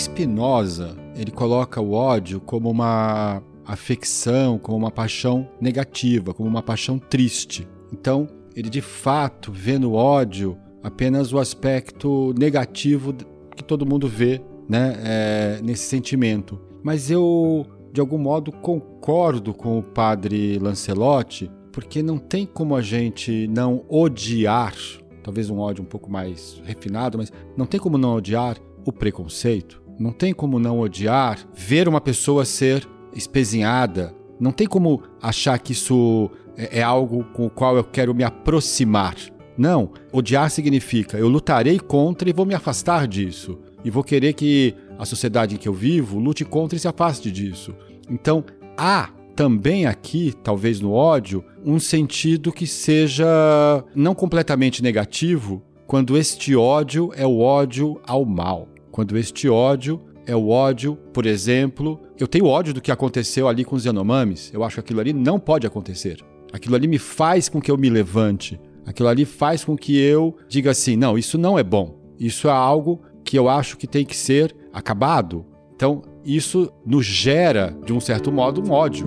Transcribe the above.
Spinoza, ele coloca o ódio como uma afecção, como uma paixão negativa, como uma paixão triste. Então, ele de fato vê no ódio apenas o aspecto negativo que todo mundo vê né, é, nesse sentimento. Mas eu, de algum modo, concordo com o padre Lancelotti, porque não tem como a gente não odiar, talvez um ódio um pouco mais refinado, mas não tem como não odiar o preconceito. Não tem como não odiar ver uma pessoa ser espezinhada. Não tem como achar que isso é, é algo com o qual eu quero me aproximar. Não, odiar significa eu lutarei contra e vou me afastar disso. E vou querer que a sociedade em que eu vivo lute contra e se afaste disso. Então, há também aqui, talvez no ódio, um sentido que seja não completamente negativo, quando este ódio é o ódio ao mal. Quando este ódio é o ódio, por exemplo, eu tenho ódio do que aconteceu ali com os Yanomamis. Eu acho que aquilo ali não pode acontecer. Aquilo ali me faz com que eu me levante. Aquilo ali faz com que eu diga assim: não, isso não é bom. Isso é algo que eu acho que tem que ser acabado. Então, isso nos gera, de um certo modo, um ódio.